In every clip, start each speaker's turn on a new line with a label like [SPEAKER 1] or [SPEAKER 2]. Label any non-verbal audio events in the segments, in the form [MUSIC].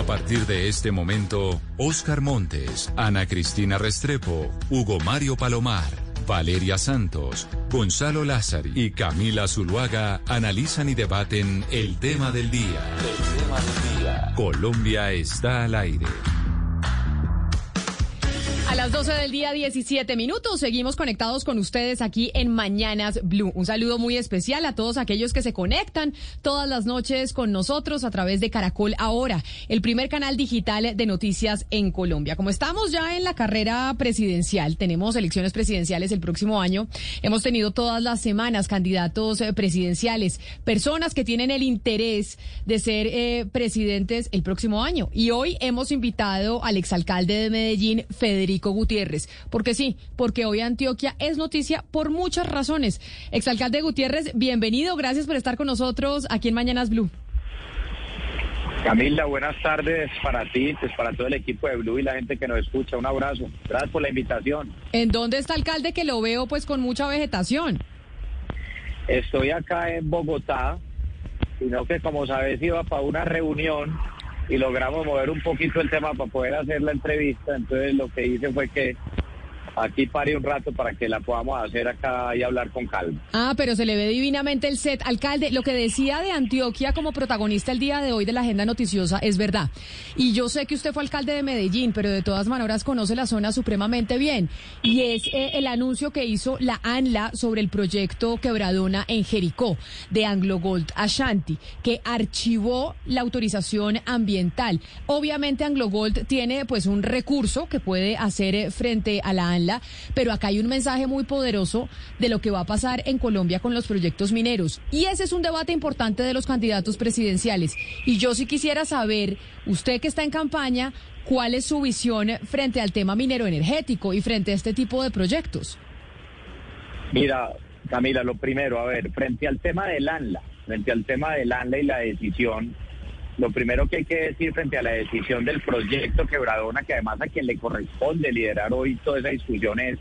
[SPEAKER 1] A partir de este momento, Oscar Montes, Ana Cristina Restrepo, Hugo Mario Palomar, Valeria Santos, Gonzalo Lázari y Camila Zuluaga analizan y debaten el tema del día. El tema del día. Colombia está al aire.
[SPEAKER 2] A las 12 del día, 17 minutos, seguimos conectados con ustedes aquí en Mañanas Blue. Un saludo muy especial a todos aquellos que se conectan todas las noches con nosotros a través de Caracol Ahora, el primer canal digital de noticias en Colombia. Como estamos ya en la carrera presidencial, tenemos elecciones presidenciales el próximo año, hemos tenido todas las semanas candidatos eh, presidenciales, personas que tienen el interés de ser eh, presidentes el próximo año. Y hoy hemos invitado al exalcalde de Medellín, Federico Gutiérrez. Porque sí, porque hoy Antioquia es noticia por muchas razones. Exalcalde Gutiérrez, bienvenido, gracias por estar con nosotros aquí en Mañanas Blue.
[SPEAKER 3] Camila, buenas tardes para ti, pues para todo el equipo de Blue y la gente que nos escucha. Un abrazo. Gracias por la invitación.
[SPEAKER 2] ¿En dónde está alcalde que lo veo pues con mucha vegetación?
[SPEAKER 3] Estoy acá en Bogotá, sino que como sabes iba para una reunión y logramos mover un poquito el tema para poder hacer la entrevista. Entonces lo que hice fue que aquí paré un rato para que la podamos hacer acá y hablar con calma.
[SPEAKER 2] Ah, pero se le ve divinamente el set. Alcalde, lo que decía de Antioquia como protagonista el día de hoy de la agenda noticiosa es verdad. Y yo sé que usted fue alcalde de Medellín, pero de todas maneras conoce la zona supremamente bien. Y es eh, el anuncio que hizo la ANLA sobre el proyecto Quebradona en Jericó de Anglo Gold Ashanti, que archivó la autorización ambiental. Obviamente Anglo Gold tiene pues un recurso que puede hacer eh, frente a la ANLA, pero acá hay un mensaje muy poderoso de lo que va a pasar en Colombia con los proyectos mineros. Y ese es un debate importante de los candidatos presidenciales. Y yo sí quisiera saber, usted que está en campaña, cuál es su visión frente al tema minero energético y frente a este tipo de proyectos.
[SPEAKER 3] Mira, Camila, lo primero, a ver, frente al tema del ANLA, frente al tema del ANLA y la decisión, lo primero que hay que decir frente a la decisión del proyecto Quebradona, que además a quien le corresponde liderar hoy toda esa discusión es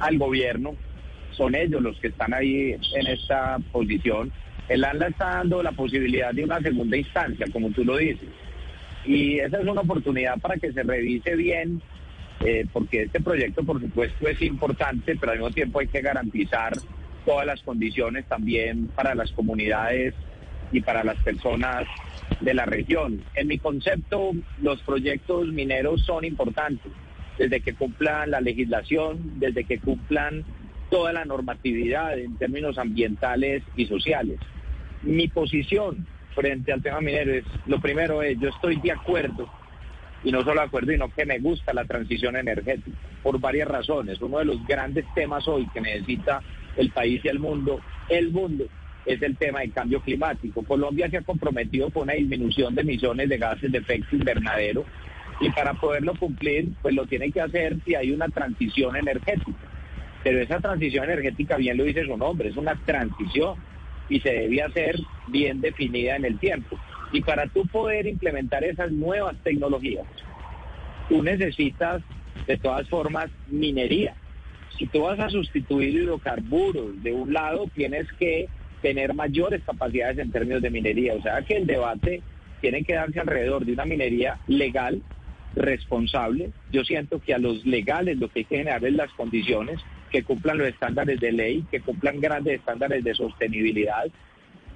[SPEAKER 3] al gobierno, son ellos los que están ahí en esta posición. El ANLA está dando la posibilidad de una segunda instancia, como tú lo dices. Y esa es una oportunidad para que se revise bien, eh, porque este proyecto, por supuesto, es importante, pero al mismo tiempo hay que garantizar todas las condiciones también para las comunidades y para las personas de la región. En mi concepto, los proyectos mineros son importantes, desde que cumplan la legislación, desde que cumplan toda la normatividad en términos ambientales y sociales. Mi posición frente al tema minero es, lo primero es, yo estoy de acuerdo, y no solo de acuerdo, sino que me gusta la transición energética, por varias razones. Uno de los grandes temas hoy que necesita el país y el mundo, el mundo, es el tema del cambio climático. Colombia se ha comprometido con una disminución de emisiones de gases de efecto invernadero y para poderlo cumplir, pues lo tiene que hacer si hay una transición energética. Pero esa transición energética, bien lo dice su nombre, es una transición y se debe hacer bien definida en el tiempo. Y para tú poder implementar esas nuevas tecnologías, tú necesitas de todas formas minería. Si tú vas a sustituir hidrocarburos de un lado, tienes que tener mayores capacidades en términos de minería. O sea que el debate tiene que darse alrededor de una minería legal, responsable. Yo siento que a los legales lo que hay que generar es las condiciones que cumplan los estándares de ley, que cumplan grandes estándares de sostenibilidad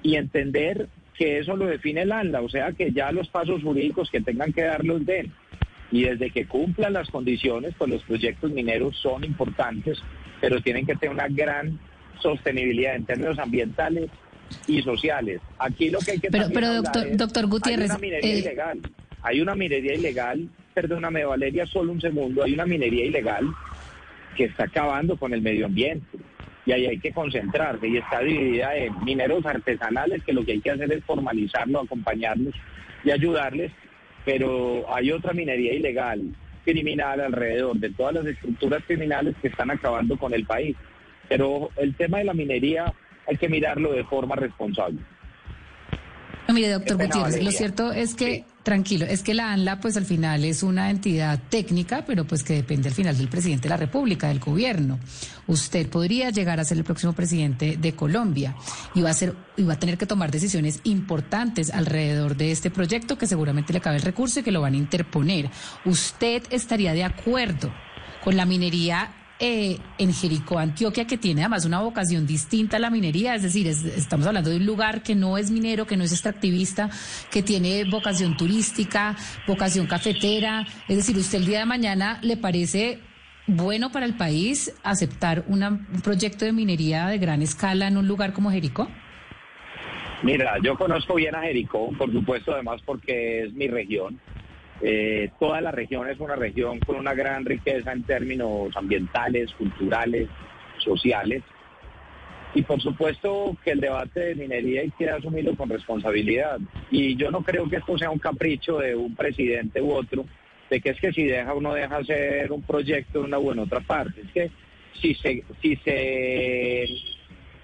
[SPEAKER 3] y entender que eso lo define el ANLA, o sea que ya los pasos jurídicos que tengan que dar los den. Y desde que cumplan las condiciones, pues los proyectos mineros son importantes, pero tienen que tener una gran sostenibilidad en términos ambientales y sociales. Aquí lo que hay que
[SPEAKER 2] Pero, pero doctor,
[SPEAKER 3] es,
[SPEAKER 2] doctor Gutiérrez,
[SPEAKER 3] hay una minería
[SPEAKER 2] eh,
[SPEAKER 3] ilegal. Hay una minería ilegal, perdóname Valeria, solo un segundo, hay una minería ilegal que está acabando con el medio ambiente. y ahí hay que concentrarse y está dividida en mineros artesanales que lo que hay que hacer es formalizarlos, acompañarlos y ayudarles, pero hay otra minería ilegal, criminal alrededor de todas las estructuras criminales que están acabando con el país. Pero el tema de la minería hay que mirarlo de forma responsable.
[SPEAKER 4] No, mire, doctor Gutiérrez, lo cierto es que, tranquilo, es que la ANLA, pues al final es una entidad técnica, pero pues que depende al final del presidente de la República, del gobierno. Usted podría llegar a ser el próximo presidente de Colombia y va a ser, y va a tener que tomar decisiones importantes alrededor de este proyecto que seguramente le cabe el recurso y que lo van a interponer. ¿Usted estaría de acuerdo con la minería eh, en Jericó, Antioquia, que tiene además una vocación distinta a la minería, es decir, estamos hablando de un lugar que no es minero, que no es extractivista, que tiene vocación turística, vocación cafetera, es decir, usted el día de mañana le parece bueno para el país aceptar un proyecto de minería de gran escala en un lugar como Jericó?
[SPEAKER 3] Mira, yo conozco bien a Jericó, por supuesto, además porque es mi región. Eh, toda la región es una región con una gran riqueza en términos ambientales, culturales, sociales. Y por supuesto que el debate de minería hay que asumirlo con responsabilidad. Y yo no creo que esto sea un capricho de un presidente u otro, de que es que si deja o no deja hacer un proyecto en una u en otra parte. Es que si se, si se,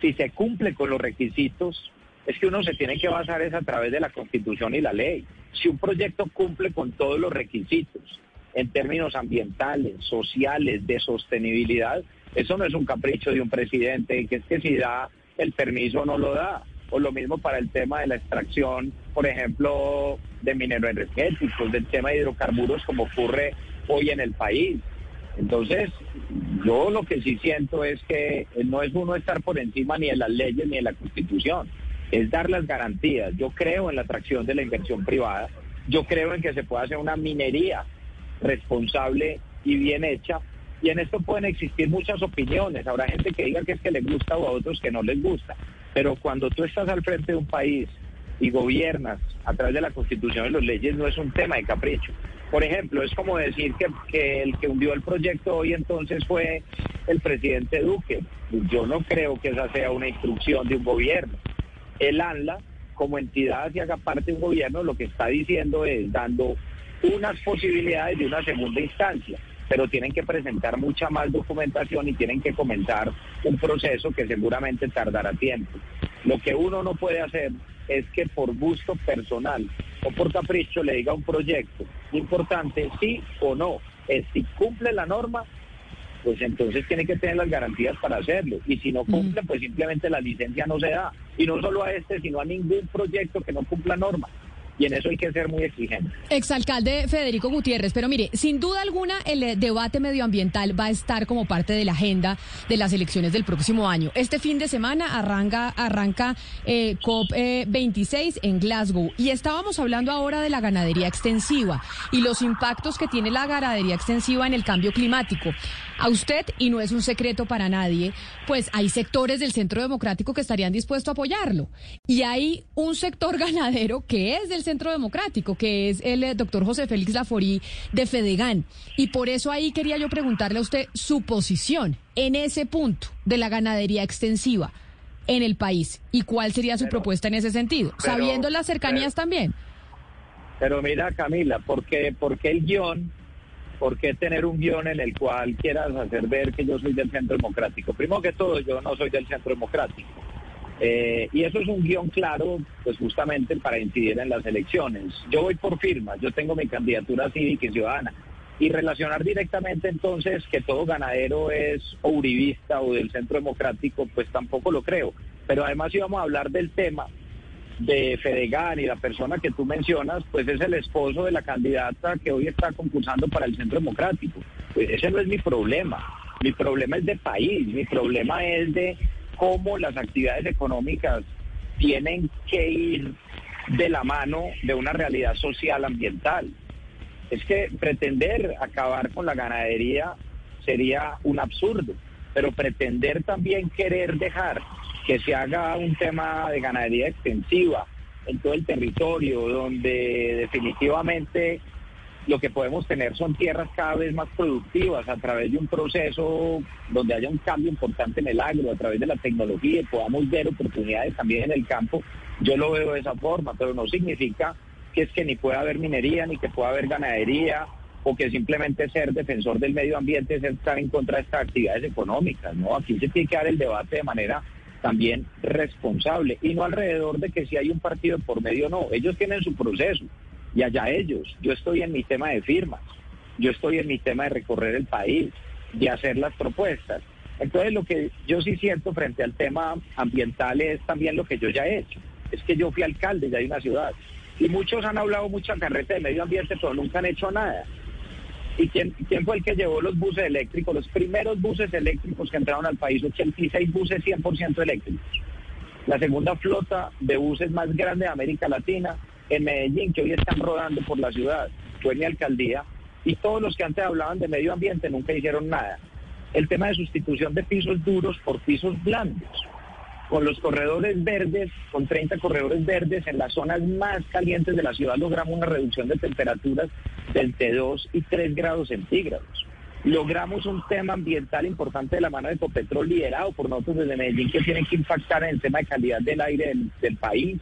[SPEAKER 3] si se cumple con los requisitos, es que uno se tiene que basar es a través de la Constitución y la ley. Si un proyecto cumple con todos los requisitos en términos ambientales, sociales, de sostenibilidad, eso no es un capricho de un presidente, que es que si da el permiso no lo da. O lo mismo para el tema de la extracción, por ejemplo, de mineros energéticos, del tema de hidrocarburos como ocurre hoy en el país. Entonces, yo lo que sí siento es que no es uno estar por encima ni de las leyes ni de la constitución es dar las garantías. Yo creo en la atracción de la inversión privada, yo creo en que se pueda hacer una minería responsable y bien hecha, y en esto pueden existir muchas opiniones. Habrá gente que diga que es que le gusta o a otros que no les gusta, pero cuando tú estás al frente de un país y gobiernas a través de la constitución y las leyes, no es un tema de capricho. Por ejemplo, es como decir que, que el que hundió el proyecto hoy entonces fue el presidente Duque. Yo no creo que esa sea una instrucción de un gobierno el ANLA, como entidad que haga parte de un gobierno, lo que está diciendo es dando unas posibilidades de una segunda instancia, pero tienen que presentar mucha más documentación y tienen que comenzar un proceso que seguramente tardará tiempo. Lo que uno no puede hacer es que por gusto personal o por capricho le diga un proyecto importante sí o no. Es si cumple la norma, pues entonces tiene que tener las garantías para hacerlo. Y si no cumple, pues simplemente la licencia no se da. Y no solo a este, sino a ningún proyecto que no cumpla normas y en eso hay que ser muy exigente.
[SPEAKER 2] Exalcalde Federico Gutiérrez, pero mire, sin duda alguna el eh, debate medioambiental va a estar como parte de la agenda de las elecciones del próximo año. Este fin de semana arranca, arranca eh, COP26 eh, en Glasgow y estábamos hablando ahora de la ganadería extensiva y los impactos que tiene la ganadería extensiva en el cambio climático. A usted, y no es un secreto para nadie, pues hay sectores del Centro Democrático que estarían dispuestos a apoyarlo. Y hay un sector [LAUGHS] ganadero que es del Centro Democrático, que es el eh, doctor José Félix Laforí de Fedegan. Y por eso ahí quería yo preguntarle a usted su posición en ese punto de la ganadería extensiva en el país y cuál sería su propuesta en ese sentido, sabiendo las cercanías también.
[SPEAKER 3] Pero mira, Camila, ¿por qué, el guion? ¿Por qué tener un guion en el cual quieras hacer ver que yo soy del centro democrático? Primero que todo, yo no soy del centro democrático. Eh, y eso es un guion claro, pues justamente para incidir en las elecciones. Yo voy por firmas, yo tengo mi candidatura cívica y ciudadana. Y relacionar directamente entonces que todo ganadero es o uribista o del centro democrático, pues tampoco lo creo. Pero además íbamos a hablar del tema de Fedegan y la persona que tú mencionas, pues es el esposo de la candidata que hoy está concursando para el centro democrático. Pues ese no es mi problema. Mi problema es de país, mi problema es de cómo las actividades económicas tienen que ir de la mano de una realidad social ambiental. Es que pretender acabar con la ganadería sería un absurdo, pero pretender también querer dejar que se haga un tema de ganadería extensiva en todo el territorio, donde definitivamente lo que podemos tener son tierras cada vez más productivas a través de un proceso donde haya un cambio importante en el agro, a través de la tecnología y podamos ver oportunidades también en el campo. Yo lo veo de esa forma, pero no significa que es que ni pueda haber minería, ni que pueda haber ganadería, o que simplemente ser defensor del medio ambiente es estar en contra de estas actividades económicas, ¿no? Aquí se tiene que dar el debate de manera también responsable. Y no alrededor de que si hay un partido por medio no, ellos tienen su proceso. Y allá ellos, yo estoy en mi tema de firmas, yo estoy en mi tema de recorrer el país, de hacer las propuestas. Entonces lo que yo sí siento frente al tema ambiental es también lo que yo ya he hecho, es que yo fui alcalde ya de una ciudad. Y muchos han hablado mucha carreta de medio ambiente, pero nunca han hecho nada. ¿Y quién, quién fue el que llevó los buses eléctricos? Los primeros buses eléctricos que entraron al país, 86 buses 100% eléctricos. La segunda flota de buses más grande de América Latina en Medellín, que hoy están rodando por la ciudad. Fue mi alcaldía. Y todos los que antes hablaban de medio ambiente nunca hicieron nada. El tema de sustitución de pisos duros por pisos blandos con los corredores verdes, con 30 corredores verdes en las zonas más calientes de la ciudad logramos una reducción de temperaturas de entre 2 y 3 grados centígrados. Logramos un tema ambiental importante de la mano de Ecopetrol liderado por nosotros desde Medellín que tiene que impactar en el tema de calidad del aire del, país,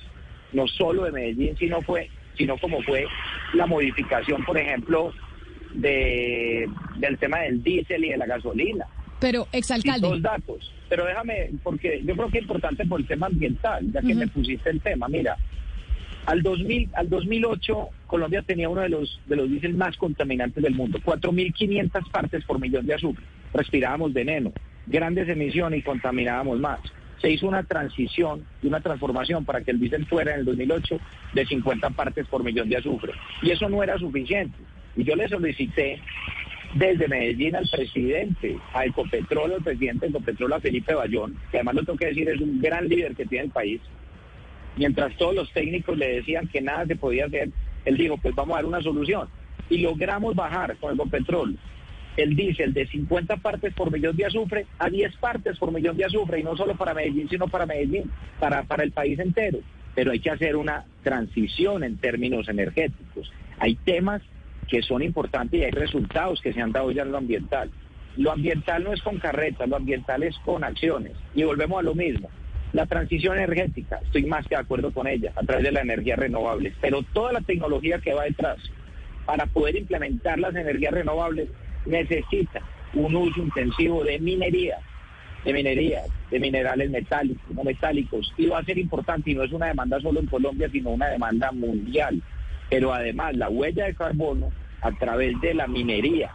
[SPEAKER 3] no solo de Medellín, sino fue sino como fue la modificación, por ejemplo, de, del tema del diésel y de la gasolina.
[SPEAKER 2] Pero, exalcalde.
[SPEAKER 3] dos datos. Pero déjame, porque yo creo que es importante por el tema ambiental, ya que me pusiste el tema. Mira, al 2000, al 2008 Colombia tenía uno de los de los diésel más contaminantes del mundo, 4.500 partes por millón de azufre. Respirábamos veneno, grandes emisiones y contaminábamos más. Se hizo una transición y una transformación para que el diésel fuera en el 2008 de 50 partes por millón de azufre. Y eso no era suficiente. Y yo le solicité desde Medellín al presidente, a Ecopetrol, al presidente de Ecopetrol, a Felipe Bayón, que además lo tengo que decir, es un gran líder que tiene el país. Mientras todos los técnicos le decían que nada se podía hacer, él dijo, pues vamos a dar una solución. Y logramos bajar con Ecopetrol el diésel de 50 partes por millón de azufre a 10 partes por millón de azufre, y no solo para Medellín, sino para Medellín, para, para el país entero. Pero hay que hacer una transición en términos energéticos. Hay temas que son importantes y hay resultados que se han dado ya en lo ambiental. Lo ambiental no es con carretas, lo ambiental es con acciones. Y volvemos a lo mismo. La transición energética, estoy más que de acuerdo con ella, a través de la energía renovable, pero toda la tecnología que va detrás para poder implementar las energías renovables necesita un uso intensivo de minería, de minería, de minerales metálicos, no metálicos, y va a ser importante y no es una demanda solo en Colombia, sino una demanda mundial. Pero además la huella de carbono a través de la minería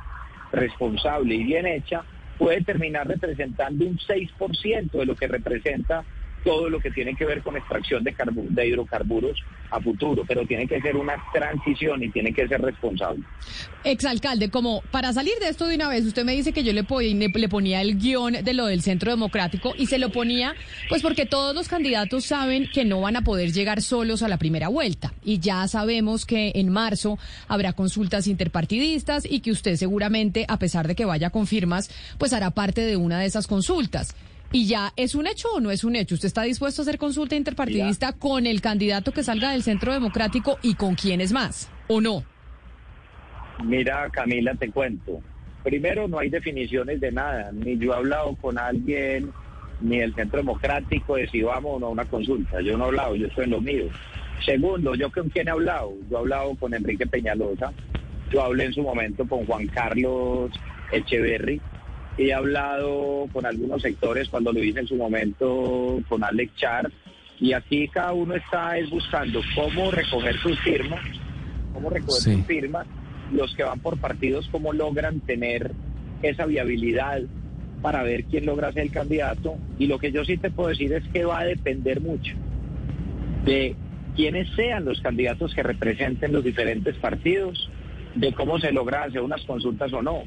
[SPEAKER 3] responsable y bien hecha puede terminar representando un 6% de lo que representa todo lo que tiene que ver con extracción de, de hidrocarburos a futuro, pero tiene que ser una transición y tiene que ser responsable.
[SPEAKER 2] Exalcalde, como para salir de esto de una vez, usted me dice que yo le, le ponía el guion de lo del Centro Democrático y se lo ponía pues porque todos los candidatos saben que no van a poder llegar solos a la primera vuelta y ya sabemos que en marzo habrá consultas interpartidistas y que usted seguramente, a pesar de que vaya con firmas, pues hará parte de una de esas consultas. ¿Y ya es un hecho o no es un hecho? ¿Usted está dispuesto a hacer consulta interpartidista con el candidato que salga del Centro Democrático y con quiénes más? ¿O no?
[SPEAKER 3] Mira, Camila, te cuento. Primero, no hay definiciones de nada. Ni yo he hablado con alguien, ni el Centro Democrático de si vamos o no a una consulta. Yo no he hablado, yo estoy en lo mío. Segundo, ¿yo con quién he hablado? Yo he hablado con Enrique Peñalosa. Yo hablé en su momento con Juan Carlos Echeverry He hablado con algunos sectores cuando lo hice en su momento con Alex Char y aquí cada uno está es buscando cómo recoger sus firmas, cómo recoger sus firmas, los que van por partidos, cómo logran tener esa viabilidad para ver quién logra ser el candidato. Y lo que yo sí te puedo decir es que va a depender mucho de quiénes sean los candidatos que representen los diferentes partidos, de cómo se logra hacer unas consultas o no.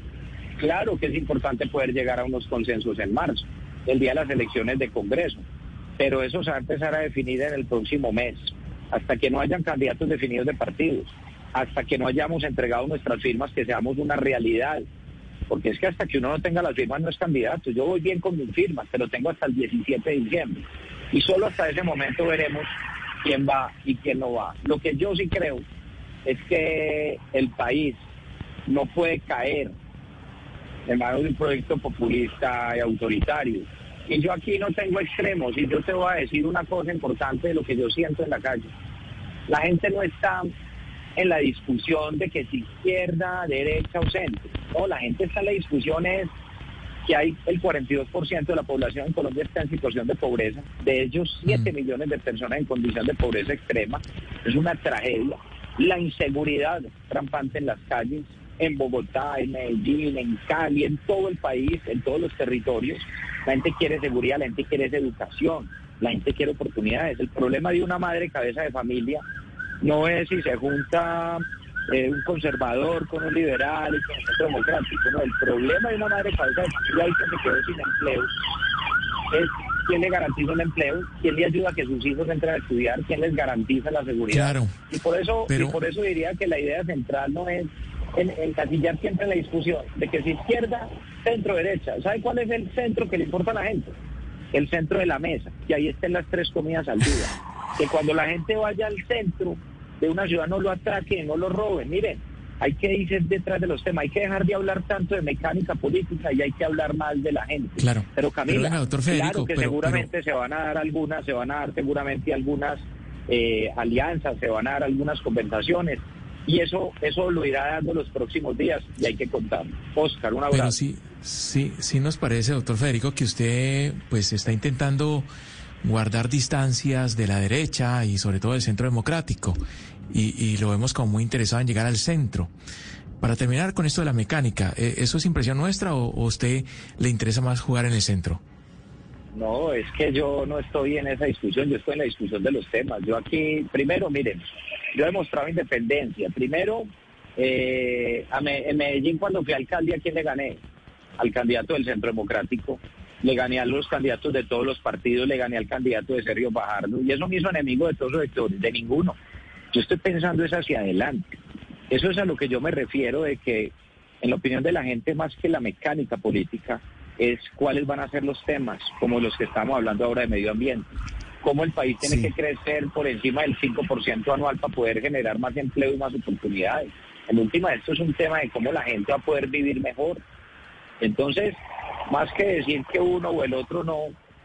[SPEAKER 3] Claro que es importante poder llegar a unos consensos en marzo, el día de las elecciones de Congreso, pero eso se va a empezar a definir en el próximo mes, hasta que no hayan candidatos definidos de partidos, hasta que no hayamos entregado nuestras firmas, que seamos una realidad. Porque es que hasta que uno no tenga las firmas no es candidato. Yo voy bien con mis firmas, pero tengo hasta el 17 de diciembre. Y solo hasta ese momento veremos quién va y quién no va. Lo que yo sí creo es que el país no puede caer en manos de un proyecto populista y autoritario. Y yo aquí no tengo extremos y yo te voy a decir una cosa importante de lo que yo siento en la calle. La gente no está en la discusión de que si izquierda, derecha o centro. No, la gente está en la discusión es que hay el 42% de la población en Colombia está en situación de pobreza, de ellos 7 millones de personas en condición de pobreza extrema. Es una tragedia. La inseguridad rampante en las calles, en Bogotá, en Medellín, en Cali, en todo el país, en todos los territorios. La gente quiere seguridad, la gente quiere educación, la gente quiere oportunidades. El problema de una madre cabeza de familia no es si se junta eh, un conservador con un liberal y con un centro democrático. No, el problema de una madre cabeza de familia que se quedó sin empleo es quién le garantiza un empleo, quién le ayuda a que sus hijos entren a estudiar, quién les garantiza la seguridad.
[SPEAKER 5] Claro,
[SPEAKER 3] y por eso,
[SPEAKER 5] pero-
[SPEAKER 3] y por eso diría que la idea central no es en, encasillar siempre en la discusión de que si izquierda, centro, derecha. ¿Sabe cuál es el centro que le importa a la gente? El centro de la mesa, que ahí estén las tres comidas al día. Que cuando la gente vaya al centro de una ciudad no lo atraquen, no lo roben. Miren, hay que irse detrás de los temas, hay que dejar de hablar tanto de mecánica política y hay que hablar más de la gente.
[SPEAKER 5] Claro.
[SPEAKER 3] Pero Camila,
[SPEAKER 5] Pero doctor Federico,
[SPEAKER 3] claro que
[SPEAKER 5] pero-
[SPEAKER 3] seguramente se van a dar algunas, se van a dar seguramente algunas eh, alianzas, se van a dar algunas compensaciones. Y eso, eso lo irá dando los próximos días y hay que contarlo. Oscar, un abrazo.
[SPEAKER 5] Pero sí, sí, sí nos parece, doctor Federico, que usted pues está intentando guardar distancias de la derecha y sobre todo del centro democrático. Y, y lo vemos como muy interesado en llegar al centro. Para terminar con esto de la mecánica, ¿eh, ¿eso es impresión nuestra o, o a usted le interesa más jugar en el centro?
[SPEAKER 3] No, es que yo no estoy en esa discusión, yo estoy en la discusión de los temas. Yo aquí, primero, miren, yo he demostrado independencia. Primero, eh, a en Medellín cuando fui alcalde, ¿a quién le gané? Al candidato del Centro Democrático. Le gané a los candidatos de todos los partidos, le gané al candidato de Sergio Bajardo. Y eso me hizo enemigo de todos los sectores, de ninguno. Yo estoy pensando es hacia adelante. Eso es a lo que yo me refiero de que, en la opinión de la gente, más que la mecánica política, es cuáles van a ser los temas, como los que estamos hablando ahora de medio ambiente. Cómo el país tiene
[SPEAKER 5] Sí.
[SPEAKER 3] que crecer por encima del 5% anual para poder generar más empleo y más oportunidades. En última, esto es un tema de cómo la gente va a poder vivir mejor. Entonces, más que decir que uno o el otro no,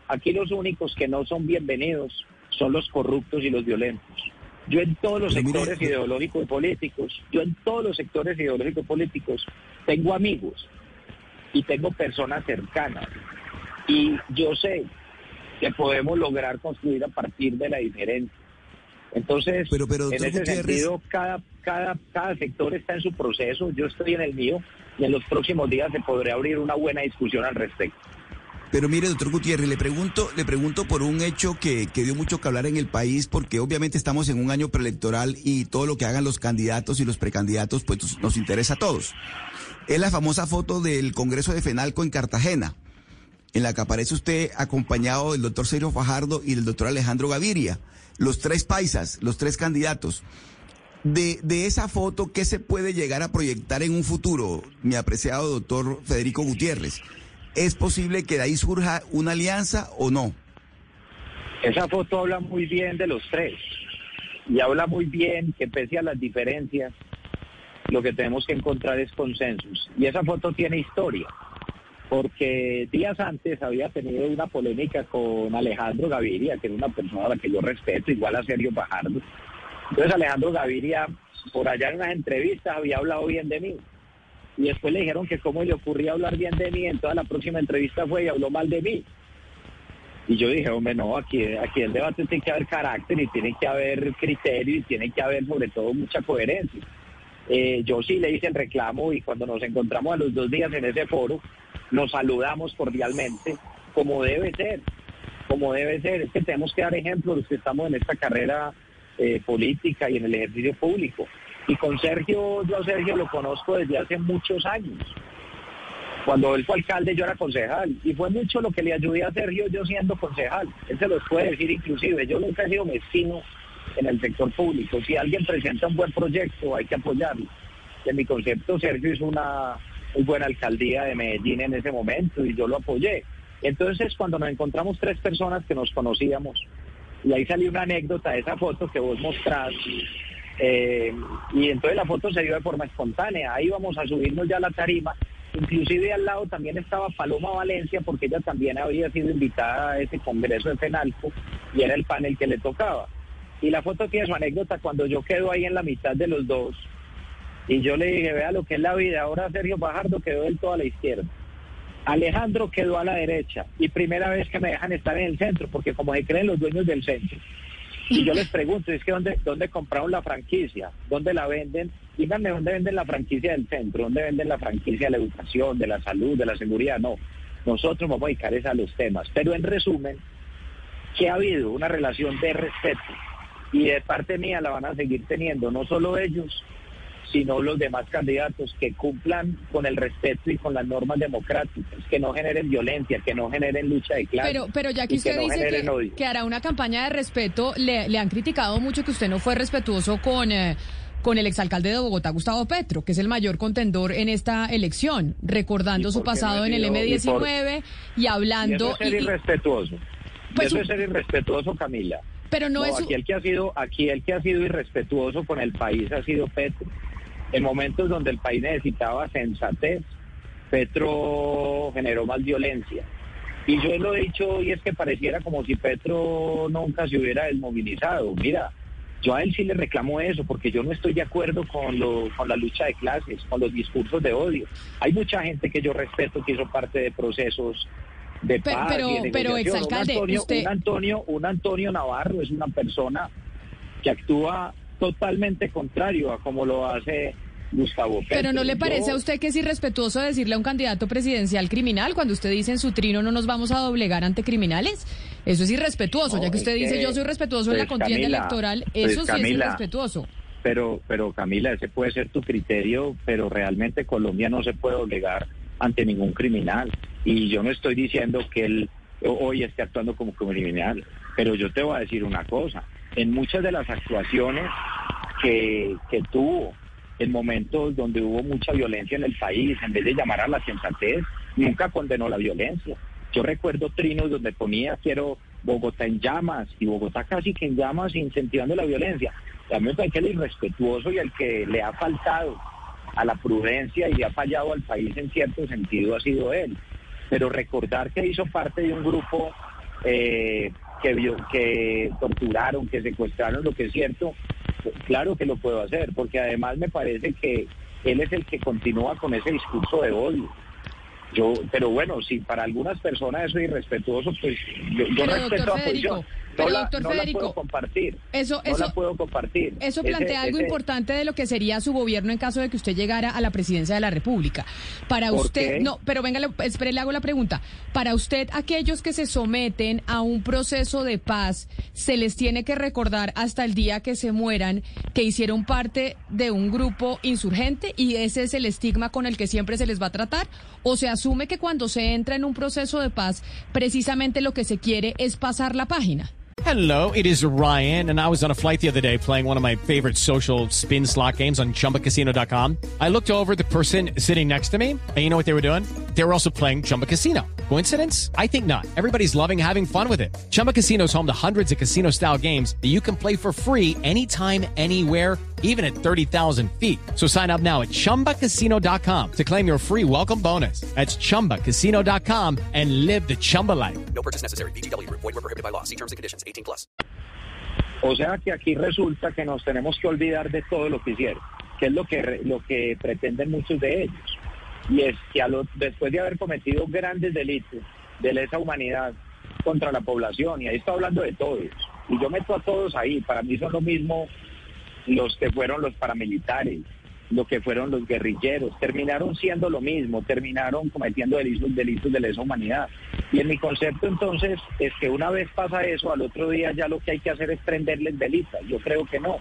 [SPEAKER 3] aquí los únicos que no son bienvenidos son los corruptos y los violentos. Yo en todos los
[SPEAKER 6] Pero mire,
[SPEAKER 3] sectores ideológicos y políticos, yo en todos los sectores ideológicos y políticos tengo amigos y tengo personas cercanas. Y yo sé que podemos lograr construir a partir de la diferencia. Entonces,
[SPEAKER 6] Pero- pero,
[SPEAKER 3] en ese
[SPEAKER 6] Gutiérrez-
[SPEAKER 3] sentido, cada, cada, cada sector está en su proceso, yo estoy en el mío y en los próximos días se podrá abrir una buena discusión al respecto.
[SPEAKER 6] Pero mire, doctor Gutiérrez, le pregunto, le pregunto por un hecho que, que dio mucho que hablar en el país, porque obviamente estamos en un año preelectoral y todo lo que hagan los candidatos y los precandidatos, pues nos interesa a todos. Es la famosa foto del Congreso de Fenalco en Cartagena, en la que aparece usted acompañado del doctor Sergio Fajardo y del doctor Alejandro Gaviria, los tres paisas, los tres candidatos. De, de esa foto, ¿qué se puede llegar a proyectar en un futuro, mi apreciado doctor Federico Gutiérrez? ¿Es posible que de ahí surja una alianza o no?
[SPEAKER 3] Esa foto habla muy bien de los tres y habla muy bien que pese a las diferencias, lo que tenemos que encontrar es consensos. Y esa foto tiene historia, porque días antes había tenido una polémica con Alejandro Gaviria, que es una persona a la que yo respeto, igual a Sergio Fajardo. Entonces Alejandro Gaviria, por allá en unas entrevistas, había hablado bien de mí. Y después le dijeron que cómo le ocurría hablar bien de mí, en toda la próxima entrevista fue y habló mal de mí. Y yo dije, hombre, no, aquí, aquí el debate tiene que haber carácter y tiene que haber criterio y tiene que haber sobre todo mucha coherencia. Eh, yo sí le hice el reclamo y cuando nos encontramos a los dos días en ese foro, nos saludamos cordialmente, como debe ser, como debe ser. Es que tenemos que dar ejemplo los que estamos en esta carrera eh, política y en el ejercicio público. Y con Sergio, yo a Sergio lo conozco desde hace muchos años. Cuando él fue alcalde yo era concejal y fue mucho lo que le ayudé a Sergio yo siendo concejal. Él se los puede decir inclusive. Yo nunca he sido mezquino en el sector público. Si alguien presenta un buen proyecto hay que apoyarlo. En mi concepto Sergio hizo una muy buena alcaldía de Medellín en ese momento y yo lo apoyé. Entonces cuando nos encontramos tres personas que nos conocíamos y ahí salió una anécdota de esa foto que vos mostrás, Eh, y entonces la foto se dio de forma espontánea. Ahí vamos a subirnos ya a la tarima. Inclusive al lado también estaba Paloma Valencia porque ella también había sido invitada a ese congreso de FENALCO y era el panel que le tocaba. Y la foto tiene su anécdota cuando yo quedo ahí en la mitad de los dos y yo le dije, vea lo que es la vida. Ahora Sergio Bajardo quedó del todo a la izquierda. Alejandro quedó a la derecha y primera vez que me dejan estar en el centro porque como se creen los dueños del centro. Y yo les pregunto, es que ¿dónde, dónde compraron la franquicia? ¿Dónde la venden? Díganme dónde venden la franquicia del centro, dónde venden la franquicia de la educación, de la salud, de la seguridad. No, nosotros vamos a dedicar a los temas. Pero en resumen, que ha habido una relación de respeto y de parte mía la van a seguir teniendo, no solo ellos, sino los demás candidatos que cumplan con el respeto y con las normas democráticas, que no generen violencia, que no generen lucha de clases.
[SPEAKER 2] Pero, pero ya que usted
[SPEAKER 3] no
[SPEAKER 2] dice que, hará una campaña de respeto, le, le han criticado mucho que usted no fue respetuoso con, eh, con el exalcalde de Bogotá, Gustavo Petro, que es el mayor contendor en esta elección, recordando
[SPEAKER 3] ¿Y
[SPEAKER 2] su
[SPEAKER 3] no
[SPEAKER 2] pasado en el
[SPEAKER 3] sido- y por-
[SPEAKER 2] M19 y
[SPEAKER 3] Y
[SPEAKER 2] hablando...
[SPEAKER 3] eso es ser
[SPEAKER 2] y- y-
[SPEAKER 3] irrespetuoso.
[SPEAKER 2] Pues
[SPEAKER 3] eso
[SPEAKER 2] un-
[SPEAKER 3] es ser irrespetuoso, Camila.
[SPEAKER 2] pero no,
[SPEAKER 3] No,
[SPEAKER 2] es...
[SPEAKER 3] aquí el que ha sido, aquí el que ha sido irrespetuoso con el país ha sido Petro. En momentos donde el país necesitaba sensatez, Petro generó más violencia. Y yo lo he dicho y es que pareciera como si Petro nunca se hubiera desmovilizado. Mira, yo a él sí le reclamo eso, porque yo no estoy de acuerdo con, lo, con la lucha de clases, con los discursos de odio. Hay mucha gente que yo respeto que hizo parte de procesos de
[SPEAKER 2] Pe-
[SPEAKER 3] paz
[SPEAKER 2] pero-
[SPEAKER 3] y de
[SPEAKER 2] pero, exalcalde,
[SPEAKER 3] un Antonio,
[SPEAKER 2] usted-
[SPEAKER 3] un Antonio, un Antonio Navarro es una persona que actúa totalmente contrario a como lo hace Gustavo Petro.
[SPEAKER 2] Pero ¿no le parece
[SPEAKER 3] Yo-
[SPEAKER 2] a usted que es irrespetuoso decirle a un candidato presidencial criminal cuando usted dice en su trino no nos vamos a doblegar ante criminales? Eso es irrespetuoso,
[SPEAKER 3] No,
[SPEAKER 2] ya que usted dice
[SPEAKER 3] que,
[SPEAKER 2] yo soy respetuoso en la
[SPEAKER 3] pues,
[SPEAKER 2] contienda
[SPEAKER 3] Camila,
[SPEAKER 2] electoral,
[SPEAKER 3] pues,
[SPEAKER 2] eso sí es irrespetuoso.
[SPEAKER 3] Pero, pero Camila, ese puede ser tu criterio, pero realmente Colombia no se puede obligar ante ningún criminal. Y yo no estoy diciendo que él hoy esté actuando como criminal, pero yo te voy a decir una cosa. En muchas de las actuaciones que, que tuvo en momentos donde hubo mucha violencia en el país, en vez de llamar a la sensatez, nunca condenó la violencia. Yo recuerdo trinos donde ponía quiero Bogotá en llamas y Bogotá casi que en llamas incentivando la violencia. A mí me parece que el irrespetuoso y el que le ha faltado a la prudencia y ha fallado al país en cierto sentido ha sido él. Pero recordar que hizo parte de un grupo eh, que, que torturaron, que secuestraron, lo que es cierto, claro que lo puedo hacer, porque además me parece que él es el que continúa con ese discurso de odio. Yo, pero bueno, si para algunas personas eso es irrespetuoso, pues yo, yo respeto la posición.
[SPEAKER 2] Federico,
[SPEAKER 3] No,
[SPEAKER 2] pero,
[SPEAKER 3] la,
[SPEAKER 2] doctor
[SPEAKER 3] no la
[SPEAKER 2] Federico,
[SPEAKER 3] puedo compartir.
[SPEAKER 2] Eso,
[SPEAKER 3] no
[SPEAKER 2] eso,
[SPEAKER 3] la puedo compartir.
[SPEAKER 2] Eso
[SPEAKER 3] Ese-
[SPEAKER 2] plantea algo
[SPEAKER 3] ese-
[SPEAKER 2] importante de lo que sería su gobierno en caso de que usted llegara a la presidencia de la República. Para
[SPEAKER 3] ¿Por
[SPEAKER 2] usted,
[SPEAKER 3] qué?
[SPEAKER 2] no, pero venga, le- espere, le hago la pregunta. Para usted, aquellos que se someten a un proceso de paz, ¿se les tiene que recordar hasta el día que se mueran que hicieron parte de un grupo insurgente y ese es el estigma con el que siempre se les va a tratar? ¿O se asume que cuando se entra en un proceso de paz, precisamente lo que se quiere es pasar la página?
[SPEAKER 7] Hello, it is Ryan, and I was on a flight the other day playing one of my favorite social spin slot games on chumbacasino.com. I looked over the person sitting next to me, and you know what they were doing? They were also playing Chumba Casino. Coincidence? I think not. Everybody's loving having fun with it. Chumba Casino is home to hundreds of casino style games that you can play for free anytime, anywhere even at 30,000 feet. So sign up now at ChumbaCasino.com to claim your free welcome bonus. That's ChumbaCasino.com and live the Chumba life.
[SPEAKER 8] No purchase necessary. VGW Group. Void were prohibited by law. See terms and conditions. 18 plus.
[SPEAKER 3] O sea que aquí resulta que nos tenemos que olvidar de todo lo que hicieron, que es lo que lo que pretenden muchos de ellos. Y es que a lo- después de haber cometido grandes delitos de lesa humanidad contra la población, y ahí estoy hablando de todos, y yo meto a todos ahí, para mí son lo mismo los que fueron los paramilitares, lo que fueron los guerrilleros, terminaron siendo lo mismo, terminaron cometiendo delitos, delitos de lesa humanidad. Y en mi concepto entonces es que una vez pasa eso, al otro día ya lo que hay que hacer es prenderles velitas. Yo creo que no.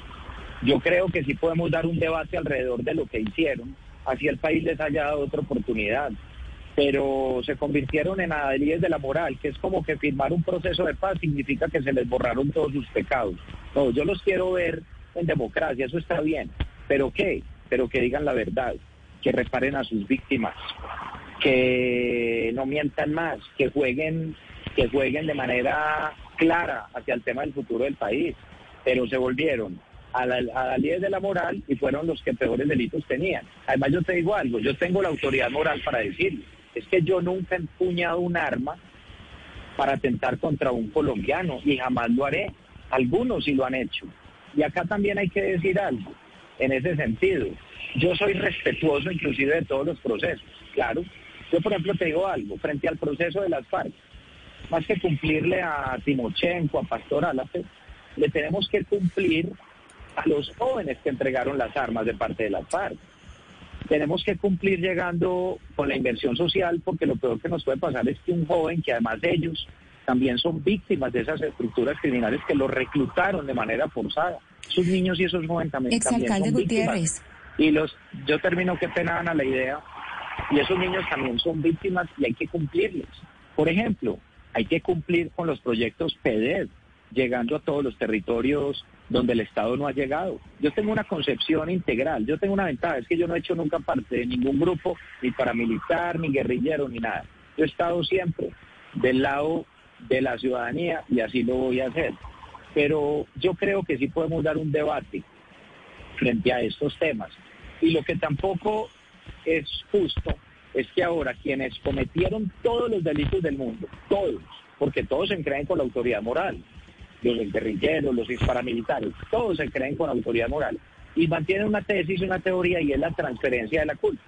[SPEAKER 3] Yo creo que sí podemos dar un debate alrededor de lo que hicieron, así el país les haya dado otra oportunidad. Pero se convirtieron en adalides de la moral, que es como que firmar un proceso de paz significa que se les borraron todos sus pecados. No, yo los quiero ver en democracia, eso está bien. ¿Pero qué? Pero que digan la verdad, que reparen a sus víctimas, que no mientan más, que jueguen, que jueguen de manera clara hacia el tema del futuro del país. Pero se volvieron a la, a la de la moral y fueron los que peores delitos tenían. Además, yo te digo algo, yo tengo la autoridad moral para decirlo. Es que yo nunca he empuñado un arma para atentar contra un colombiano y jamás lo haré. Algunos sí lo han hecho. Y acá también hay que decir algo en ese sentido. Yo soy respetuoso inclusive de todos los procesos, claro. Yo, por ejemplo, te digo algo, frente al proceso de las FARC, más que cumplirle a Timochenko, a Pastor Álvarez, le tenemos que cumplir a los jóvenes que entregaron las armas de parte de las FARC. Tenemos que cumplir llegando con la inversión social, porque lo peor que nos puede pasar es que un joven, que además de ellos también son víctimas de esas estructuras criminales que los reclutaron de manera forzada. Sus niños y esos jóvenes también, también son víctimas.
[SPEAKER 4] Gutiérrez.
[SPEAKER 3] Y los, yo termino que pena Ana, la idea, y esos niños también son víctimas y hay que cumplirles. Por ejemplo, hay que cumplir con los proyectos PEDED, llegando a todos los territorios donde el Estado no ha llegado. Yo tengo una concepción integral, yo tengo una ventaja, es que yo no he hecho nunca parte de ningún grupo, ni paramilitar, ni guerrillero, ni nada. Yo he estado siempre del lado de la ciudadanía y así lo voy a hacer. Pero yo creo que sí podemos dar un debate frente a estos temas. Y lo que tampoco es justo es que ahora quienes cometieron todos los delitos del mundo, todos, porque todos se creen con la autoridad moral, los guerrilleros, los paramilitares, todos se creen con autoridad moral y mantienen una tesis, una teoría y es la transferencia de la culpa.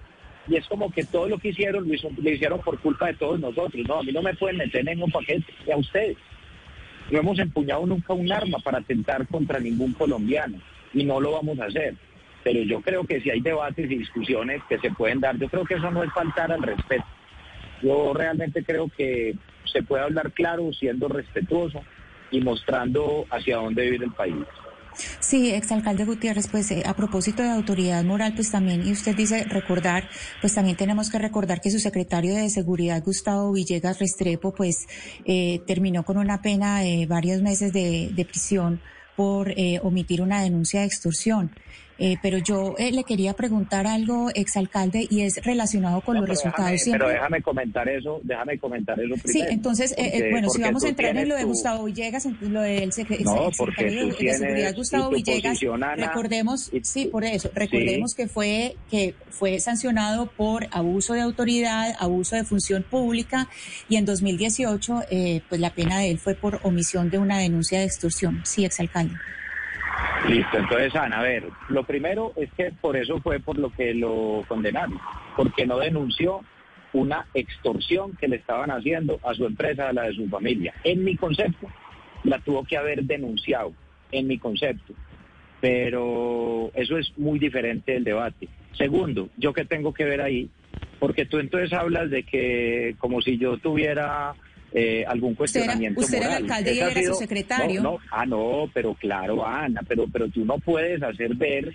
[SPEAKER 3] Y es como que todo lo que hicieron lo, hicieron por culpa de todos nosotros. No, a mí no me pueden meter en un paquete, y a ustedes. No hemos empuñado nunca un arma para atentar contra ningún colombiano y no lo vamos a hacer. Pero yo creo que si hay debates y discusiones que se pueden dar, yo creo que eso no es faltar al respeto. Yo realmente creo que se puede hablar claro, siendo respetuoso y mostrando hacia dónde vive el país.
[SPEAKER 9] Sí, exalcalde Gutiérrez, pues eh, a propósito de autoridad moral, pues también, y usted dice recordar, pues también tenemos que recordar que su secretario de Seguridad, Gustavo Villegas Restrepo, pues eh, terminó con una pena de varios meses de, prisión por eh, omitir una denuncia de extorsión. Eh, pero yo eh, le quería preguntar algo, exalcalde, y es relacionado con
[SPEAKER 3] No,
[SPEAKER 9] los resultados
[SPEAKER 3] déjame-
[SPEAKER 9] siempre.
[SPEAKER 3] Pero déjame comentar eso, déjame comentar eso
[SPEAKER 9] Sí,
[SPEAKER 3] primero.
[SPEAKER 9] entonces, eh, eh, bueno, si vamos a entrar en lo de
[SPEAKER 3] tu-
[SPEAKER 9] Gustavo Villegas, en lo del
[SPEAKER 3] No,
[SPEAKER 9] secretario de, de Seguridad, Gustavo Villegas,
[SPEAKER 3] Ana,
[SPEAKER 9] recordemos,
[SPEAKER 3] y-
[SPEAKER 9] sí, por eso, recordemos que fue que fue sancionado por abuso de autoridad, abuso de función pública, y en 2018, eh, pues la pena de él fue por omisión de una denuncia de extorsión. Sí, exalcalde.
[SPEAKER 3] Listo, entonces Ana, a ver, lo primero es que por eso fue por lo que lo condenaron, porque no denunció una extorsión que le estaban haciendo a su empresa, a la de su familia. En mi concepto, la tuvo que haber denunciado, en mi concepto. Pero eso es muy diferente del debate. Segundo, yo qué tengo que ver ahí, porque tú entonces hablas de que como si yo tuviera eh, algún cuestionamiento
[SPEAKER 9] usted era el
[SPEAKER 3] moral.
[SPEAKER 9] alcalde y él su secretario.
[SPEAKER 3] no, no, ah, no, pero claro, Ana, pero, pero tú no puedes hacer ver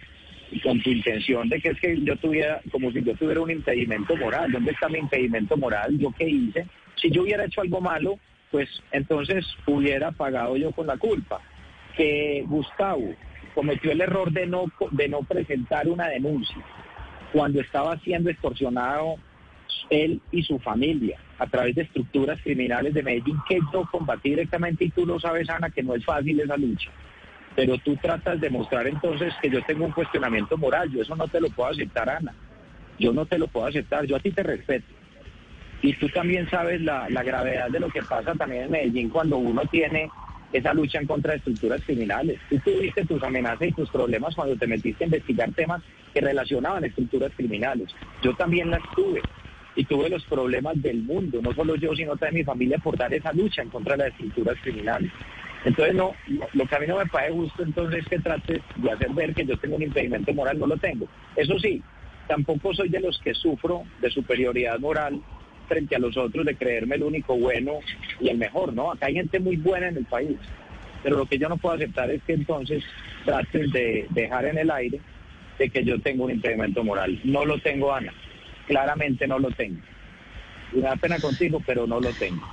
[SPEAKER 3] con tu intención de que es que yo tuviera, como si yo tuviera un impedimento moral. ¿Dónde está mi impedimento moral? ¿Yo qué hice? Si yo hubiera hecho algo malo, pues entonces hubiera pagado yo con la culpa. Que Gustavo cometió el error de no, de no presentar una denuncia cuando estaba siendo extorsionado él y su familia a través de estructuras criminales de Medellín que yo combatí directamente y tú lo sabes, Ana, que no es fácil esa lucha. Pero tú tratas de mostrar entonces que yo tengo un cuestionamiento moral. Yo eso no te lo puedo aceptar, Ana. Yo no te lo puedo aceptar. Yo a ti te respeto. Y tú también sabes la, la gravedad de lo que pasa también en Medellín cuando uno tiene esa lucha en contra de estructuras criminales. Tú tuviste tus amenazas y tus problemas cuando te metiste a investigar temas que relacionaban estructuras criminales. Yo también las tuve y tuve los problemas del mundo, no solo yo, sino también mi familia por dar esa lucha en contra de las estructuras criminales. Entonces, no, lo- que a mí no me parece justo entonces es que trates de hacer ver que yo tengo un impedimento moral, no lo tengo. Eso sí, tampoco soy de los que sufro de superioridad moral frente a los otros, de creerme el único bueno y el mejor, ¿no? Acá hay gente muy buena en el país, pero lo que yo no puedo aceptar es que entonces trates de dejar en el aire de que yo tengo un impedimento moral. No lo tengo, Ana. Claramente no lo tengo. Me da pena contigo, pero no lo tengo.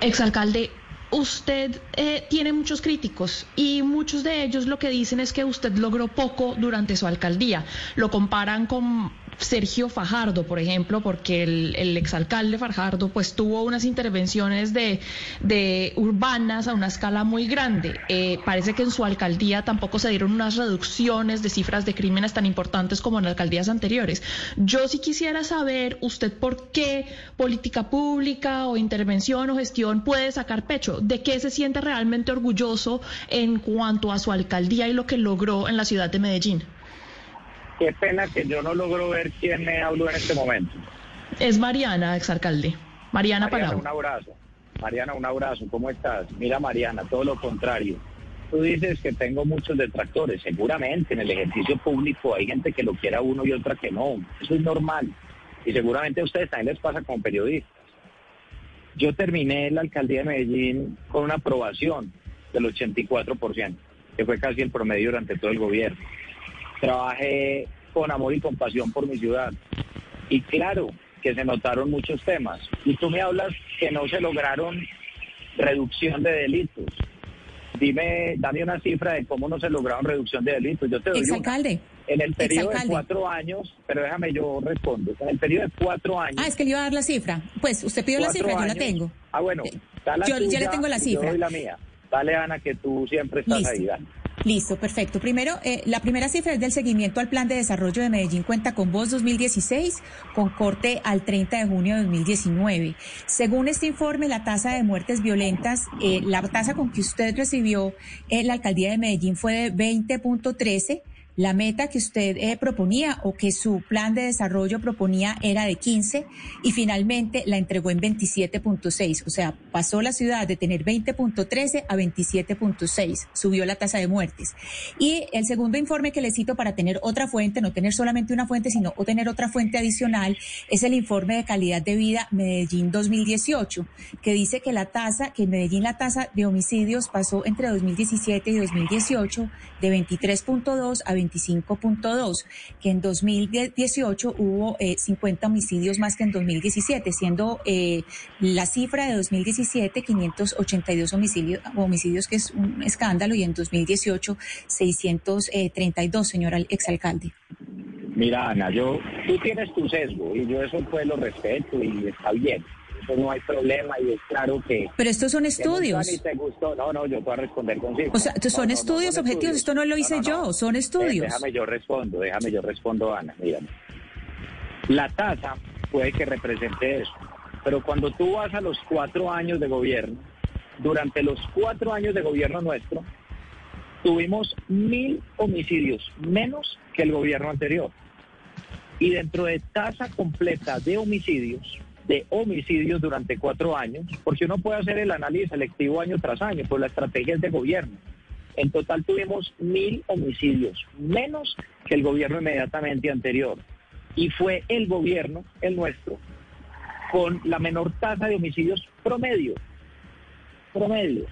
[SPEAKER 10] Exalcalde, usted eh, tiene muchos críticos y muchos de ellos lo que dicen es que usted logró poco durante su alcaldía. Lo comparan con Sergio Fajardo, por ejemplo, porque el, exalcalde Fajardo pues tuvo unas intervenciones de, de urbanas a una escala muy grande. Eh, parece que en su alcaldía tampoco se dieron unas reducciones de cifras de crímenes tan importantes como en alcaldías anteriores. Yo sí quisiera saber usted por qué política pública o intervención o gestión puede sacar pecho, de qué se siente realmente orgulloso en cuanto a su alcaldía y lo que logró en la ciudad de Medellín.
[SPEAKER 3] Qué pena que yo no logro ver quién me habló en este momento.
[SPEAKER 10] Es Mariana, exalcalde. Mariana, Mariana
[SPEAKER 3] Un abrazo. Mariana, un abrazo. ¿Cómo estás? Mira, Mariana, todo lo contrario. Tú dices que tengo muchos detractores. Seguramente en el ejercicio público hay gente que lo quiera uno y otra que no. Eso es normal. Y seguramente a ustedes también les pasa como periodistas. Yo terminé la alcaldía de Medellín con una aprobación del 84%, que fue casi el promedio durante todo el gobierno trabajé con amor y compasión por mi ciudad. Y claro que se notaron muchos temas. Y tú me hablas que no se lograron reducción de delitos. Dime, dame una cifra de cómo no se lograron reducción de delitos. Yo te doy
[SPEAKER 9] Exalcalde.
[SPEAKER 3] En el periodo de cuatro años, pero déjame yo respondo. En el periodo de cuatro años.
[SPEAKER 9] Ah, es que le iba a dar la cifra. Pues usted pidió la cifra, yo la tengo.
[SPEAKER 3] Ah, bueno,
[SPEAKER 9] yo ya le tengo la cifra.
[SPEAKER 3] Yo la mía. Dale, Ana, que tú siempre estás ahí. Dale.
[SPEAKER 9] Listo, perfecto. Primero, eh, la primera cifra es del seguimiento al Plan de Desarrollo de Medellín Cuenta con Voz 2016, con corte al 30 de junio de 2019. Según este informe, la tasa de muertes violentas, eh, la tasa con que usted recibió en la alcaldía de Medellín fue de 20.13 la meta que usted eh, proponía o que su plan de desarrollo proponía era de 15 y finalmente la entregó en 27.6. O sea, pasó la ciudad de tener 20.13 a 27.6. Subió la tasa de muertes. Y el segundo informe que le cito para tener otra fuente, no tener solamente una fuente, sino tener otra fuente adicional, es el informe de calidad de vida Medellín 2018, que dice que la tasa, que en Medellín la tasa de homicidios pasó entre 2017 y 2018 de 23.2 a 25.2, que en 2018 hubo 50 eh, homicidios más que en 2017, siendo eh, la cifra de 2017 582 homicidios, homicidios, que es un escándalo, y en 2018 632, señora exalcalde.
[SPEAKER 3] Mira, Ana, yo, tú tienes tu sesgo y yo eso pues lo respeto y está bien no hay problema y es claro que...
[SPEAKER 9] Pero estos son estudios.
[SPEAKER 3] No, no, yo puedo responder consigo.
[SPEAKER 9] O sea, son estudios objetivos, esto no lo hice yo, son estudios.
[SPEAKER 3] déjame yo respondo, déjame yo respondo, Ana, mírame. La tasa puede que represente eso, pero cuando tú vas a los cuatro años de gobierno, durante los cuatro años de gobierno nuestro, tuvimos mil homicidios menos que el gobierno anterior. Y dentro de tasa completa de homicidios, de homicidios durante cuatro años, porque uno puede hacer el análisis selectivo año tras año, por la estrategia de gobierno. En total tuvimos mil homicidios, menos que el gobierno inmediatamente anterior. Y fue el gobierno, el nuestro, con la menor tasa de homicidios promedio, promedio,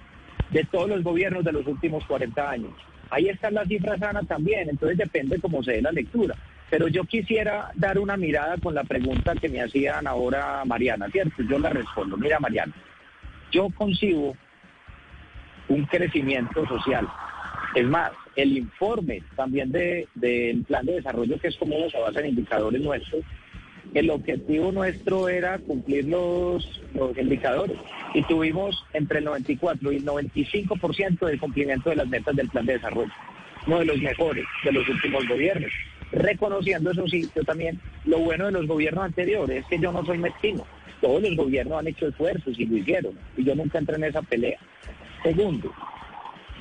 [SPEAKER 3] de todos los gobiernos de los últimos 40 años. Ahí están las cifras sanas también, entonces depende cómo se dé la lectura. Pero yo quisiera dar una mirada con la pregunta que me hacían ahora Mariana, ¿cierto? Yo la respondo. Mira, Mariana, yo concibo un crecimiento social. Es más, el informe también del plan de desarrollo, que es como se basa en indicadores nuestros, el objetivo nuestro era cumplir los, los indicadores y tuvimos entre el 94 y el 95% del cumplimiento de las metas del plan de desarrollo, uno de los mejores de los últimos gobiernos reconociendo eso sí, yo también, lo bueno de los gobiernos anteriores es que yo no soy mezquino. Todos los gobiernos han hecho esfuerzos y lo hicieron, y yo nunca entré en esa pelea. Segundo,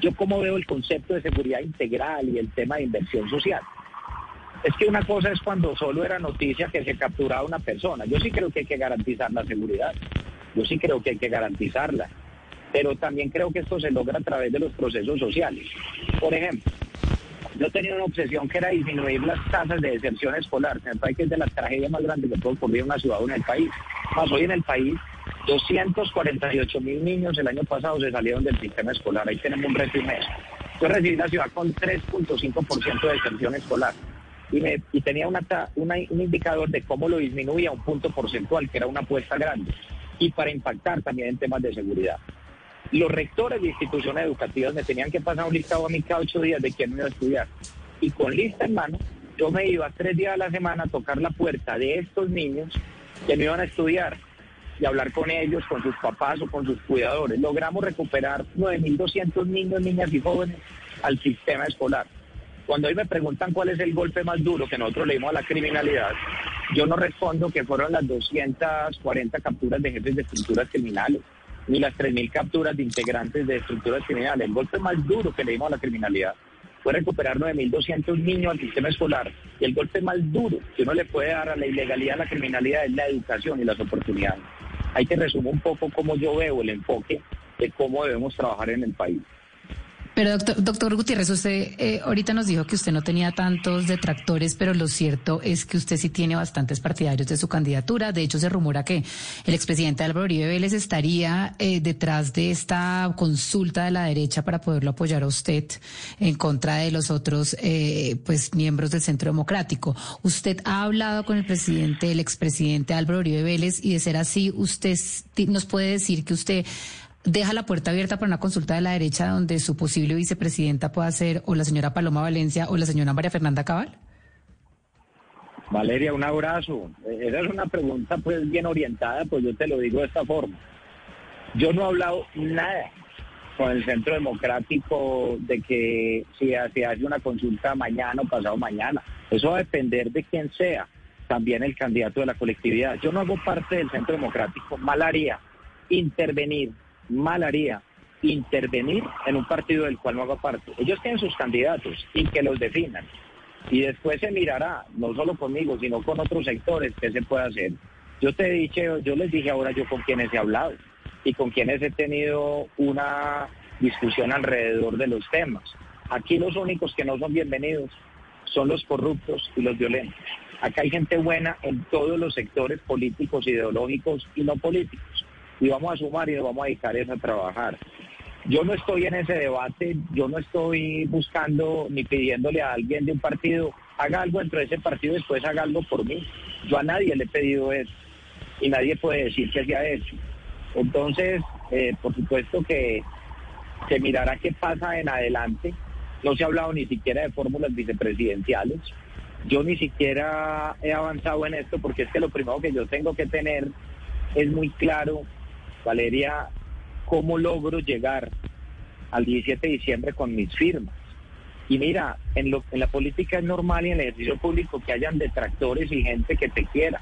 [SPEAKER 3] yo como veo el concepto de seguridad integral y el tema de inversión social. Es que una cosa es cuando solo era noticia que se capturaba una persona. Yo sí creo que hay que garantizar la seguridad. Yo sí creo que hay que garantizarla. Pero también creo que esto se logra a través de los procesos sociales. Por ejemplo, yo tenía una obsesión que era disminuir las tasas de deserción escolar. Me parece que es de las tragedias más grandes que puede ocurrir en una ciudad o en el país. Más hoy en el país, 248 mil niños el año pasado se salieron del sistema escolar. Ahí tenemos un reto. Yo recibí la ciudad con 3.5% de deserción escolar. Y, tenía un indicador de cómo lo disminuía un punto porcentual, que era una apuesta grande. Y para impactar también en temas de seguridad. Los rectores de instituciones educativas me tenían que pasar un listado a mí cada ocho días de quién me iba a estudiar. Y con lista en mano, Yo me iba tres días a la semana a tocar la puerta de estos niños que no iban a estudiar y hablar con ellos, con sus papás o con sus cuidadores. Logramos recuperar 9.200 niños, niñas y jóvenes al sistema escolar. Cuando hoy me preguntan cuál es el golpe más duro que nosotros le dimos a la criminalidad, yo no respondo que fueron las 240 capturas de jefes de estructuras criminales, ni las 3.000 capturas de integrantes de estructuras criminales. El golpe más duro que le dimos a la criminalidad fue recuperar 9.200 niños al sistema escolar. Y el golpe más duro que uno le puede dar a la ilegalidad, a la criminalidad, es la educación y las oportunidades. Hay que resumir un poco cómo yo veo el enfoque de cómo debemos trabajar en el país.
[SPEAKER 4] Pero doctor, doctor Gutiérrez, usted eh, ahorita nos dijo que usted no tenía tantos detractores, pero lo cierto es que usted sí tiene bastantes partidarios de su candidatura. De hecho, se rumora que el expresidente Álvaro Uribe Vélez estaría eh, detrás de esta consulta de la derecha para poderlo apoyar a usted en contra de los otros eh, pues miembros del Centro Democrático. Usted ha hablado con el presidente, el expresidente Álvaro Uribe Vélez, y de ser así, usted nos puede decir que usted deja la puerta abierta para una consulta de la derecha donde su posible vicepresidenta pueda ser o la señora Paloma Valencia o la señora María Fernanda Cabal?
[SPEAKER 3] Valeria, un abrazo. Esa es una pregunta pues bien orientada, pues yo te lo digo de esta forma. Yo no he hablado nada con el Centro Democrático de que si se hace una consulta mañana o pasado mañana. Eso va a depender de quién sea también el candidato de la colectividad. Yo no hago parte del Centro Democrático. Mal haría intervenir mal haría intervenir en un partido del cual no haga parte. Ellos tienen sus candidatos y que los definan. Y después se mirará, no solo conmigo, sino con otros sectores, qué se puede hacer. Yo te dicho, yo les dije ahora yo con quienes he hablado y con quienes he tenido una discusión alrededor de los temas. Aquí los únicos que no son bienvenidos son los corruptos y los violentos. Acá hay gente buena en todos los sectores políticos, ideológicos y no políticos y vamos a sumar y nos vamos a dedicar eso a trabajar. Yo no estoy en ese debate, yo no estoy buscando ni pidiéndole a alguien de un partido, haga algo dentro de ese partido, después haga algo por mí. Yo a nadie le he pedido eso y nadie puede decir que se ha hecho. Entonces, eh, por supuesto que se mirará qué pasa en adelante. No se ha hablado ni siquiera de fórmulas vicepresidenciales. Yo ni siquiera he avanzado en esto porque es que lo primero que yo tengo que tener es muy claro Valeria, ¿cómo logro llegar al 17 de diciembre con mis firmas? Y mira, en, lo, en la política es normal y en el ejercicio público que hayan detractores y gente que te quiera.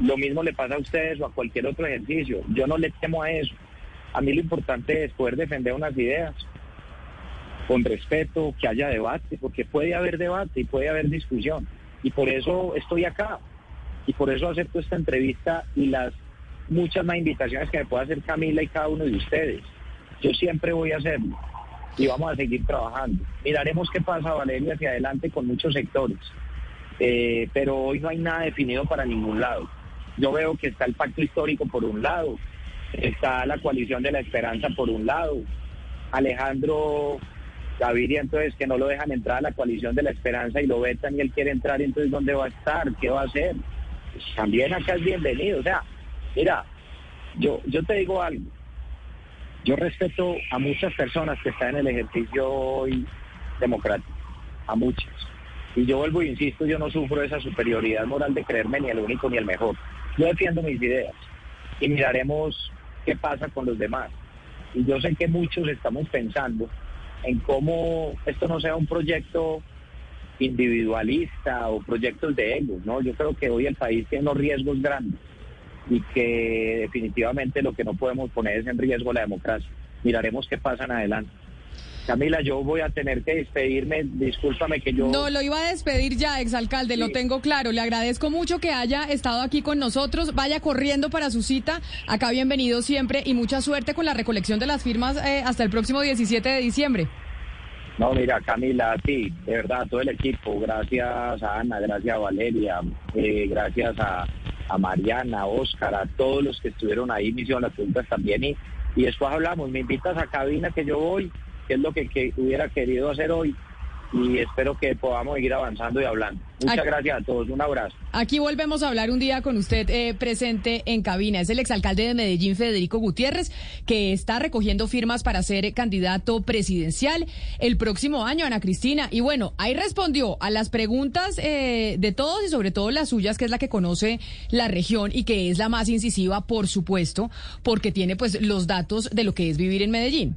[SPEAKER 3] Lo mismo le pasa a ustedes o a cualquier otro ejercicio. Yo no le temo a eso. A mí lo importante es poder defender unas ideas con respeto, que haya debate, porque puede haber debate y puede haber discusión. Y por eso estoy acá. Y por eso acepto esta entrevista y las muchas más invitaciones que me pueda hacer Camila y cada uno de ustedes. Yo siempre voy a hacerlo y vamos a seguir trabajando. Miraremos qué pasa, Valeria, hacia adelante con muchos sectores. Eh, pero hoy no hay nada definido para ningún lado. Yo veo que está el pacto histórico por un lado, está la coalición de la esperanza por un lado, Alejandro Gaviria entonces que no lo dejan entrar a la coalición de la esperanza y lo vetan y él quiere entrar, entonces ¿dónde va a estar? ¿Qué va a hacer? Pues también acá es bienvenido, o sea, Mira, yo, yo te digo algo. Yo respeto a muchas personas que están en el ejercicio hoy democrático, a muchas. Y yo vuelvo e insisto, yo no sufro esa superioridad moral de creerme ni el único ni el mejor. Yo defiendo mis ideas y miraremos qué pasa con los demás. Y yo sé que muchos estamos pensando en cómo esto no sea un proyecto individualista o proyectos de egos, ¿no? Yo creo que hoy el país tiene unos riesgos grandes y que definitivamente lo que no podemos poner es en riesgo la democracia. Miraremos qué pasa en adelante. Camila, yo voy a tener que despedirme. Discúlpame que yo.
[SPEAKER 2] No, lo iba a despedir ya, exalcalde, lo tengo claro. Le agradezco mucho que haya estado aquí con nosotros. Vaya corriendo para su cita. Acá bienvenido siempre y mucha suerte con la recolección de las firmas eh, hasta el próximo 17 de diciembre.
[SPEAKER 3] No, mira, Camila, sí, de verdad, todo el equipo. Gracias a Ana, gracias a Valeria, eh, gracias a a Mariana, a Oscar, a todos los que estuvieron ahí, me hicieron las preguntas también y, y después hablamos, me invitas a cabina que yo voy, que es lo que, hubiera querido hacer hoy y espero que podamos seguir avanzando y hablando. Muchas
[SPEAKER 2] Aquí-
[SPEAKER 3] gracias a todos, un abrazo.
[SPEAKER 2] Aquí volvemos a hablar un día con usted eh, presente en cabina. Es el exalcalde de Medellín, Federico Gutiérrez, que está recogiendo firmas para ser candidato presidencial el próximo año, Ana Cristina. Y bueno, ahí respondió a las preguntas eh, de todos y sobre todo las suyas, que es la que conoce la región y que es la más incisiva, por supuesto, porque tiene pues los datos de lo que es vivir en Medellín.